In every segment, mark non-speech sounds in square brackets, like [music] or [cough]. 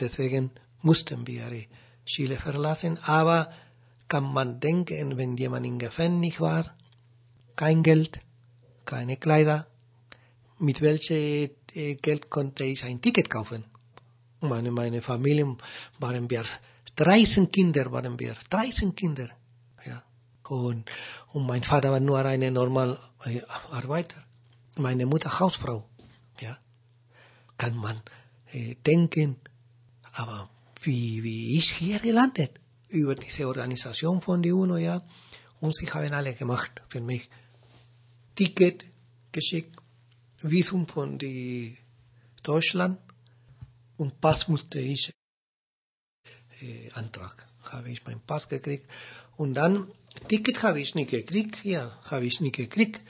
Deswegen mussten wir Chile verlassen. Aber kann man denken, wenn jemand im Gefängnis war, kein Geld, keine Kleider, mit welchem äh, Geld konnte ich ein Ticket kaufen? Meine, meine Familie waren wir 13 Kinder waren wir, 13 Kinder. Ja. Und, und mein Vater war nur eine normale äh, Arbeiter. Meine Mutter Hausfrau. Ja. Kann man äh, denken, aber wie, wie ist hier gelandet? Über diese Organisation von die UNO, ja. Und sie haben alle gemacht für mich. Ticket geschickt, Visum von die Deutschland und Pass musste ich äh, Antrag. Habe ich meinen Pass gekriegt. Und dann, Ticket habe ich nicht gekriegt. Ja, habe ich nicht gekriegt.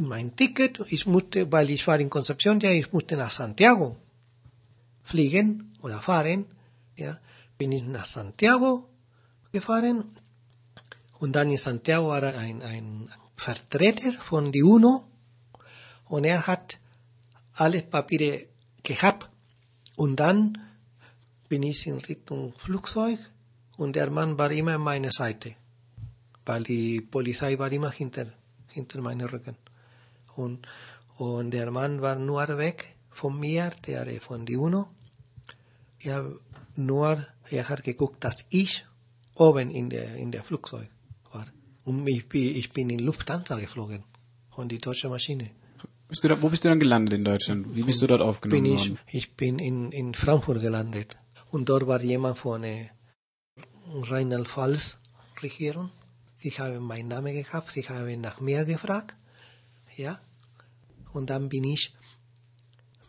Mein Ticket, ich musste, weil ich war in Concepción, ja, ich musste nach Santiago fliegen oder fahren. Ja, bin ich nach Santiago gefahren. Und dann in Santiago war ein, ein Vertreter von die UNO. Und er hat alle Papiere gehabt. Und dann bin ich in Richtung Flugzeug und der Mann war immer an meiner Seite, weil die Polizei war immer hinter, hinter meinem Rücken. Und, und der Mann war nur weg von mir, der von die UNO. Er, nur, er hat geguckt, dass ich oben in der, in der Flugzeug war. Und ich, ich bin in Lufthansa geflogen, von die deutsche Maschine. Bist da, wo bist du dann gelandet in Deutschland? Wie bist du dort aufgenommen bin ich, worden? Ich bin in, in Frankfurt gelandet. Und dort war jemand von der Rheinland-Pfalz-Regierung. Sie haben meinen Namen gehabt, sie haben nach mir gefragt. Ja. Und dann bin ich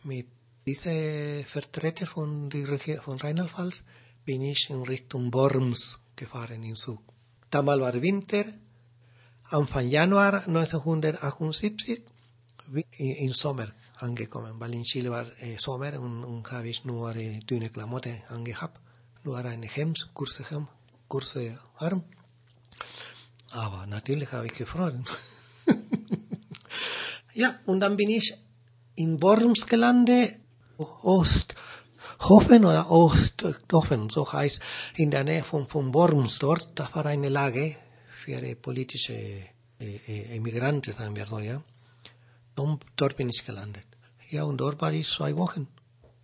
mit diesem Vertreter von, die von Rheinland-Pfalz bin ich in Richtung Worms gefahren in Zug. Damals war Winter, Anfang Januar 1978, im Sommer angekommen, weil in Chile war äh, Sommer und, und habe ich nur äh, dünne Klamotten angehabt, nur ein Hemd, kurze Hemd, kurze Arm. Aber natürlich habe ich gefroren. [laughs] ja, und dann bin ich in Worms gelandet, Osthofen oder Osthofen, so heißt, in der Nähe von, von Worms dort, da war eine Lage für politische äh, äh, Emigranten, sagen wir so, ja. Und dort bin ich gelandet. Ja, und dort war ich zwei Wochen.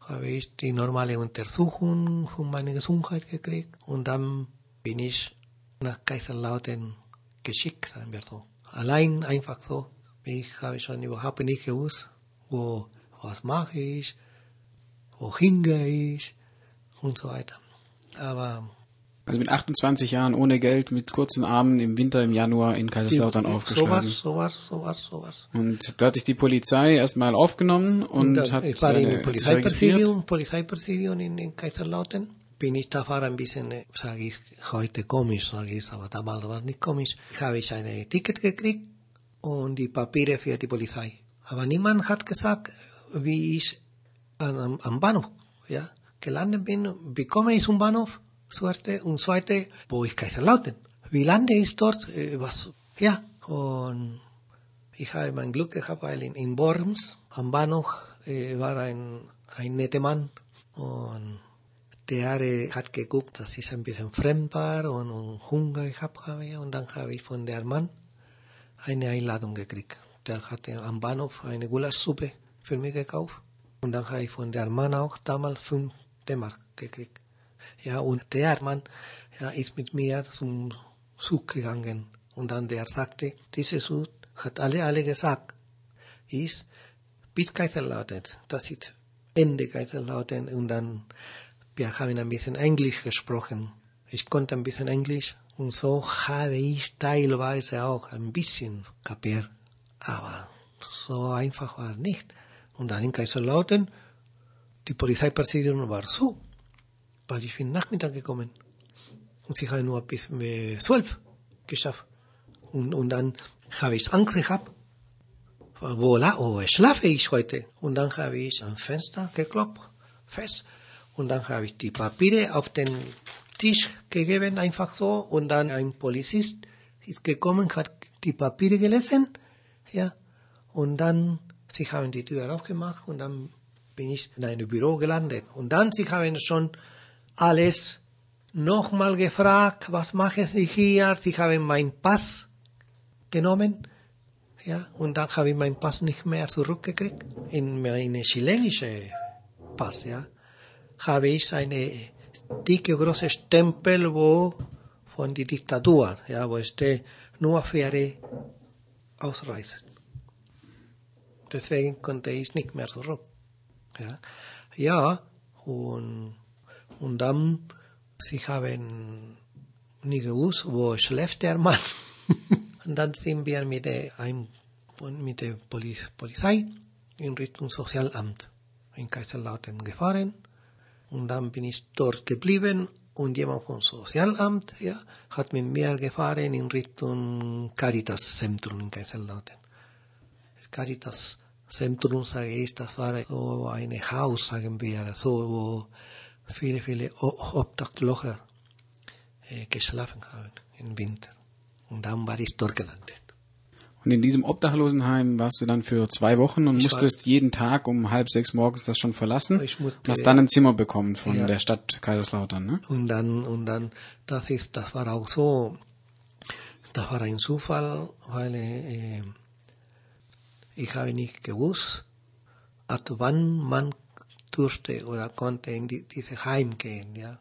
Habe ich die normale Untersuchung von meiner Gesundheit gekriegt und dann bin ich nach Kaiserlautern geschickt, sagen wir so. Allein einfach so. Ich habe schon überhaupt nicht gewusst, wo, was mache ich, wohin gehe ich und so weiter. Aber also mit 28 Jahren ohne Geld, mit kurzen Armen im Winter im Januar in Kaiserslautern so aufgeschlagen. Sowas, sowas, sowas, sowas. Und da hat dich die Polizei erstmal aufgenommen und, Und hat ich war im Polizeipräsidium, Polizeipräsidium in, in Kaiserlautern. Bin ich da war ein bisschen, äh, sage ich, heute komisch, sage ich, aber damals war nicht komisch. Habe ich ein Ticket gekriegt und die Papiere für die Polizei. Aber niemand hat gesagt, wie ich am, am Bahnhof ja, gelandet bin. Wie komme ich zum Bahnhof? Zweite, und zweite, wo ist Kaiserlautern? Wie lande ich dort? Was? Ja, und ich habe mein Glück gehabt, weil in, in Worms am Bahnhof äh, war ein, ein netter Mann und der äh, hat geguckt, dass ich ein bisschen fremd war und, und Hunger gehabt habe und dann habe ich von der Mann eine Einladung gekriegt. Der hatte am Bahnhof eine Gulaschsuppe für mich gekauft und dann habe ich von der Mann auch damals 5 D-Mark gekriegt. Ja, und der Mann ja, ist mit mir zum Zug gegangen und dann der sagte, dieser Zug hat alle, alle gesagt, ist bis Kaiserlautern, das ist Ende Kaiserlautern und dann, wir haben ein bisschen Englisch gesprochen. Ich konnte ein bisschen Englisch und so habe ich teilweise auch ein bisschen kapiert, aber so einfach war nicht. Und dann in Kaiserlautern, die Polizeipräsidentin war so, weil ich bin Nachmittag gekommen und sie haben nur bis äh, zwölf geschafft. Und, und dann habe ich Angst gehabt, wo, wo schlafe ich heute? Und dann habe ich am Fenster geklopft, fest. Und dann habe ich die Papiere auf den Tisch gegeben, einfach so. Und dann ein Polizist ist gekommen, hat die Papiere gelesen, ja. Und dann, sie haben die Tür aufgemacht und dann bin ich in einem Büro gelandet. Und dann sie haben schon alles nochmal gefragt, was machen Sie hier? Sie haben meinen Pass genommen. Ja, und dann habe ich meinen Pass nicht mehr zurückgekriegt. In meine chilenische Pass, ja, habe ich eine dicke große Stempel, wo von der Diktatur, ja, wo steht nur für ausreisen. Deswegen konnte ich nicht mehr zurück. Ja, ja und, und dann, sie haben nie gewusst, wo schläft der Mann. [laughs] und dann sind wir mit der, mit der Polizei in Richtung Sozialamt in Kaiserlautern gefahren. Und dann bin ich dort geblieben und jemand vom Sozialamt ja, hat mit mir gefahren in Richtung Caritas-Zentrum in Kaiserlautern. Das Caritas-Zentrum, sage ich, das war so ein Haus, sagen wir, so, wo viele, viele Obdachloser äh, geschlafen haben im Winter. Und dann war ich dort gelandet. Und in diesem Obdachlosenheim warst du dann für zwei Wochen und ich musstest jeden Tag um halb sechs morgens das schon verlassen. Ich musste, und hast dann ein Zimmer bekommen von ja. der Stadt Kaiserslautern, ne? Und dann, und dann, das ist, das war auch so, das war ein Zufall, weil äh, ich habe nicht gewusst, ab wann man durfte oder konnte in die, diese Heim gehen, ja.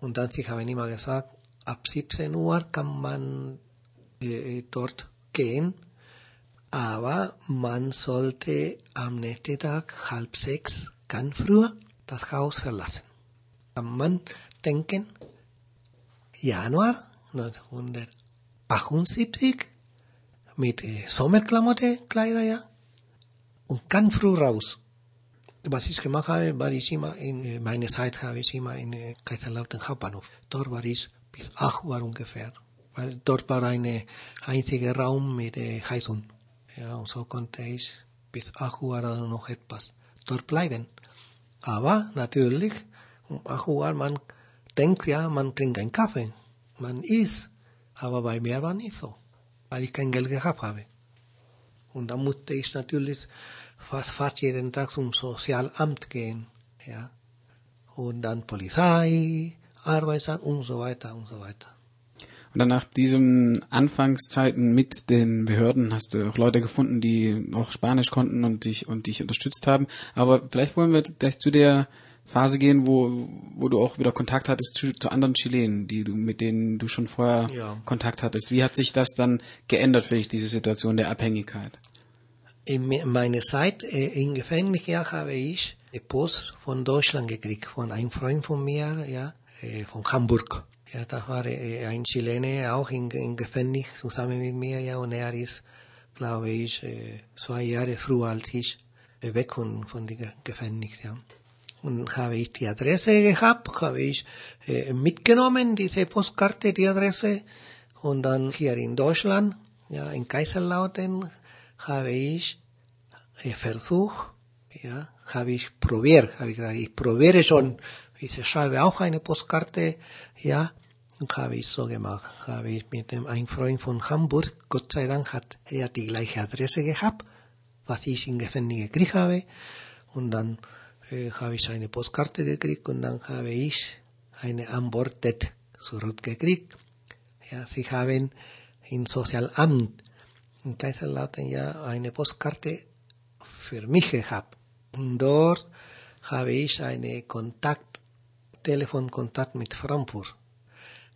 Und dann sie haben immer gesagt, ab 17 Uhr kann man äh, dort gehen, aber man sollte am nächsten Tag halb sechs ganz früher das Haus verlassen. Kann man denken, Januar 1978 mit äh, Sommerklamotte, Kleider, ja, und ganz früh raus. Was ich gemacht habe, war ich immer in äh, meiner Zeit habe ich immer in äh, Kaiserlautern Hauptbahnhof. Dort war ich bis 8 Uhr ungefähr weil dort war ein einziger Raum mit Heizung. Ja, und so konnte ich bis 8 Uhr oder noch etwas dort bleiben. Aber natürlich, um 8 Uhr, man denkt ja, man trinkt einen Kaffee, man isst, aber bei mir war nicht so, weil ich kein Geld gehabt habe. Und dann musste ich natürlich fast, fast jeden Tag zum Sozialamt gehen, ja. Und dann Polizei, Arbeitsamt und so weiter und so weiter. Und dann nach diesen Anfangszeiten mit den Behörden hast du auch Leute gefunden, die auch Spanisch konnten und dich und dich unterstützt haben. Aber vielleicht wollen wir gleich zu der Phase gehen, wo, wo du auch wieder Kontakt hattest zu, zu anderen Chilenen, die du, mit denen du schon vorher ja. Kontakt hattest. Wie hat sich das dann geändert für dich, diese Situation der Abhängigkeit? In meiner Zeit äh, im Gefängnis ja, habe ich eine Post von Deutschland gekriegt, von einem Freund von mir, ja, äh, von Hamburg. Ja, da war ein Chilene auch in, in Gefängnis zusammen mit mir, ja, und er ist, glaube ich, zwei Jahre früher als ich weg von, von dem Gefängnis, ja. Und habe ich die Adresse gehabt, habe ich äh, mitgenommen, diese Postkarte, die Adresse. Und dann hier in Deutschland, ja, in Kaiserlautern, habe ich äh, versucht, ja, habe ich probiert, habe ich gesagt, ich probiere schon, ich schreibe auch eine Postkarte, ja, und habe ich so gemacht, habe ich mit dem ein Freund von Hamburg, Gott sei Dank hat er die gleiche Adresse gehabt, was ich in Gefängnis gekriegt habe. Und dann äh, habe ich eine Postkarte gekriegt und dann habe ich eine Antwort zurückgekriegt. Ja, sie haben im Sozialamt in Kaiserlautern ja eine Postkarte für mich gehabt. Und dort habe ich eine Kontakt, Telefonkontakt mit Frankfurt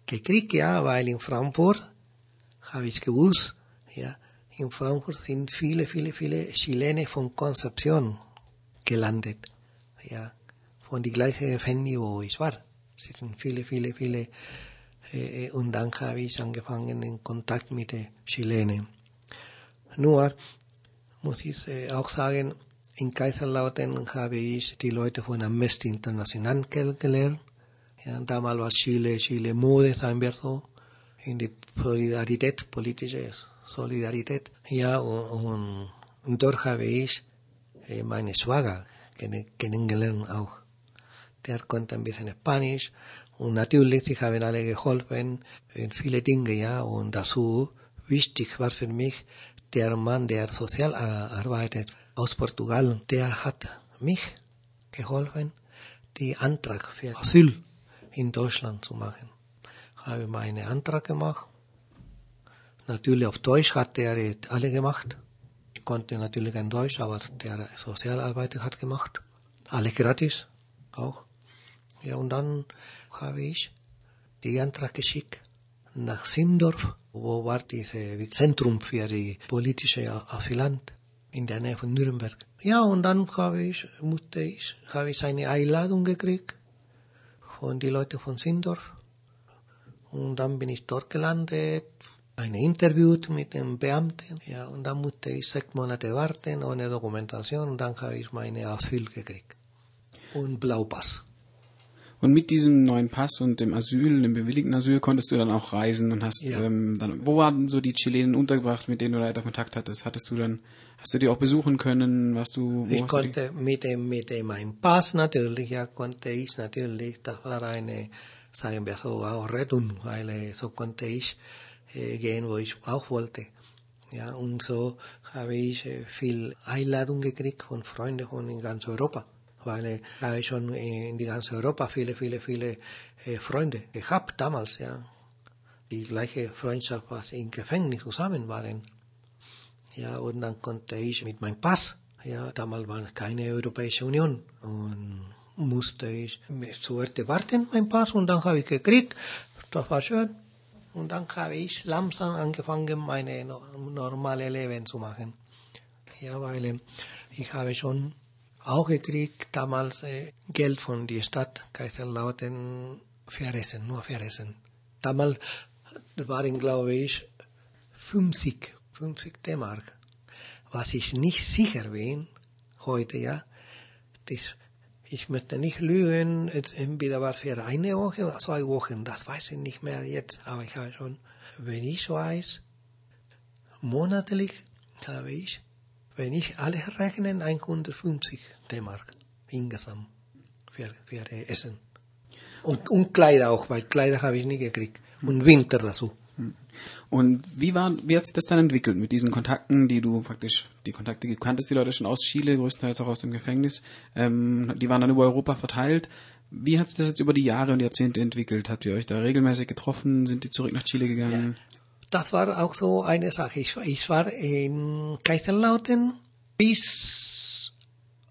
gekriegt, ja, weil in Frankfurt habe ich gewusst, ja, in Frankfurt sind viele, viele, viele Chilene von Konzeption gelandet, ja, von die gleiche Gefängnis, wo ich war. Es sind viele, viele, viele, äh, und dann habe ich angefangen in Kontakt mit den Chilenen. Nur muss ich äh, auch sagen, in Kaiserlautern habe ich die Leute von Amnesty International kennengelernt, ja, damals war Chile, Chile Mode, sagen wir so, in die Solidarität, politische Solidarität. Ja, und, und dort habe ich äh, meine Schwager kennengelernt auch. Der konnte ein bisschen Spanisch und natürlich, sie haben alle geholfen in viele Dinge, ja, und dazu wichtig war für mich der Mann, der sozial arbeitet aus Portugal, der hat mich geholfen, die Antrag für Asyl in Deutschland zu machen. Habe meinen Antrag gemacht. Natürlich auf Deutsch hat er alle gemacht. Konnte natürlich kein Deutsch, aber der Sozialarbeiter hat gemacht. Alle gratis auch. Ja, und dann habe ich die Antrag geschickt nach Sindorf, wo war dieses Zentrum für die politische Asylant in der Nähe von Nürnberg. Ja, und dann habe ich, musste ich, habe ich eine Einladung gekriegt von den Leuten von Sindorf. Und dann bin ich dort gelandet, ein Interview mit dem Beamten. Ja, und dann musste ich sechs Monate warten ohne Dokumentation und dann habe ich meine Asyl gekriegt. Und Blaupass. Und mit diesem neuen Pass und dem Asyl, dem bewilligten Asyl, konntest du dann auch reisen und hast ja. ähm, dann, wo waren so die Chilenen untergebracht, mit denen du weiter Kontakt hattest? Hattest du dann, hast du die auch besuchen können? Was du? ich konnte mit dem, mit dem meinem Pass natürlich, ja, konnte ich natürlich, das war eine, sagen wir so, auch Rettung, weil äh, so konnte ich gehen, wo ich auch wollte. Ja, und so habe ich äh, viel Einladung gekriegt von Freunden von ganz Europa weil ich habe schon in die ganze Europa viele, viele, viele Freunde gehabt damals, ja. Die gleiche Freundschaft, was im Gefängnis zusammen waren. Ja, und dann konnte ich mit meinem Pass, ja, damals war es keine Europäische Union und musste ich zuerst warten, mein Pass, und dann habe ich gekriegt, das war schön. Und dann habe ich langsam angefangen, meine normale Leben zu machen. Ja, weil ich habe schon auch gekriegt damals äh, Geld von der Stadt Kaiserlautern für Essen, nur für Essen. Damals waren, glaube ich, 50, 50 D-Mark. Was ich nicht sicher bin, heute, ja, das, ich möchte nicht lügen, entweder war für eine Woche oder zwei Wochen, das weiß ich nicht mehr jetzt, aber ich habe schon, wenn ich weiß, monatlich habe ich wenn ich alles rechne, 150 D-Mark insgesamt für, für Essen. Und, und Kleider auch, weil Kleider habe ich nie gekriegt. Und Winter dazu. Und wie war, wie hat sich das dann entwickelt mit diesen Kontakten, die du praktisch, die Kontakte die kanntest die Leute schon aus Chile, größtenteils auch aus dem Gefängnis, ähm, die waren dann über Europa verteilt. Wie hat sich das jetzt über die Jahre und Jahrzehnte entwickelt? Habt ihr euch da regelmäßig getroffen? Sind die zurück nach Chile gegangen? Ja das war auch so eine Sache. Ich, ich war in Kaiserlautern bis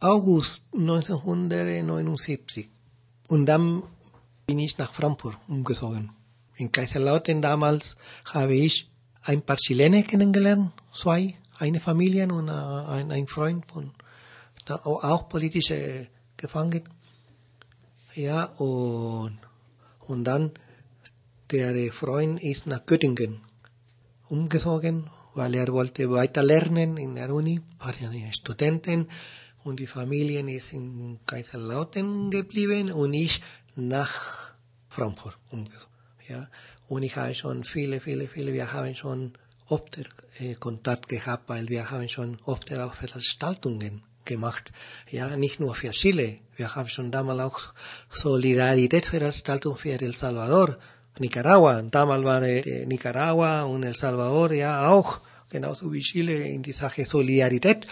August 1979. Und dann bin ich nach Frankfurt umgezogen. In Kaiserlautern damals habe ich ein paar Chilene kennengelernt, zwei, eine Familie und ein, ein Freund von, auch politische Gefangene. Ja, und, und dann der Freund ist nach Göttingen umgezogen, weil er wollte weiter lernen in der Uni, war ja eine Studentin und die Familie ist in Kaiserlautern geblieben und ich nach Frankfurt umgezogen. Ja. Und ich habe schon viele, viele, viele, wir haben schon oft äh, Kontakt gehabt, weil wir haben schon oft auch Veranstaltungen gemacht. Ja, nicht nur für Chile. Wir haben schon damals auch Solidaritätsveranstaltungen für El Salvador Nicaragua. Damals war äh, Nicaragua und El Salvador ja auch, genauso wie Chile, in die Sache Solidarität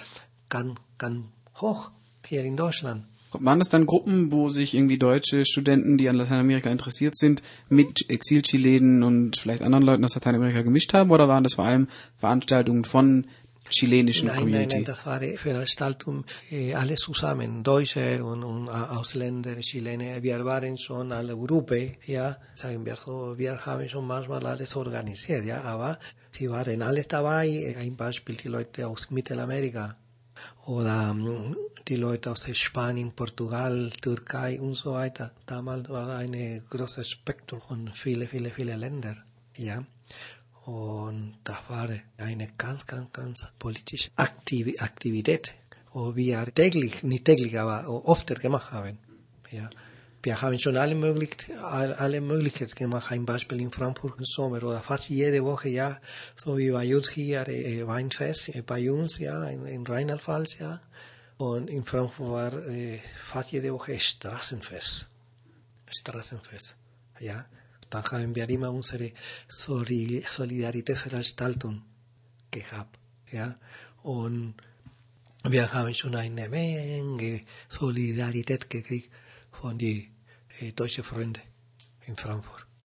ganz, ganz hoch hier in Deutschland. Waren das dann Gruppen, wo sich irgendwie deutsche Studenten, die an Lateinamerika interessiert sind, mit Exilchilenen und vielleicht anderen Leuten aus Lateinamerika gemischt haben? Oder waren das vor allem Veranstaltungen von chilenischen nein, Community? Nein, nein, das war die Veranstaltung äh, alles zusammen, Deutsche und, und Ausländer, Chilene. Wir waren schon alle Gruppe, ja, sagen wir so, wir haben schon manchmal alles organisiert, ja, aber sie waren alles dabei, ein Beispiel die Leute aus Mittelamerika oder um, die Leute aus Spanien, Portugal, Türkei und so weiter. Damals war ein großes Spektrum von viele, viele, viele Länder, ja. Und das war eine ganz, ganz, ganz politische Aktivität, wo wir täglich, nicht täglich, aber oft gemacht haben. Ja. Wir haben schon alle, möglich, alle Möglichkeiten gemacht, ein Beispiel in Frankfurt im Sommer oder fast jede Woche, ja, so wie bei uns hier äh, Weinfest, äh, bei uns, ja, in, in Rheinland-Pfalz, ja. Und in Frankfurt war äh, fast jede Woche Straßenfest. Straßenfest, ja. Dann haben wir immer unsere Solidaritätsveranstaltung gehabt. Ja? Und wir haben schon eine Menge Solidarität gekriegt von den äh, deutschen Freunden in Frankfurt.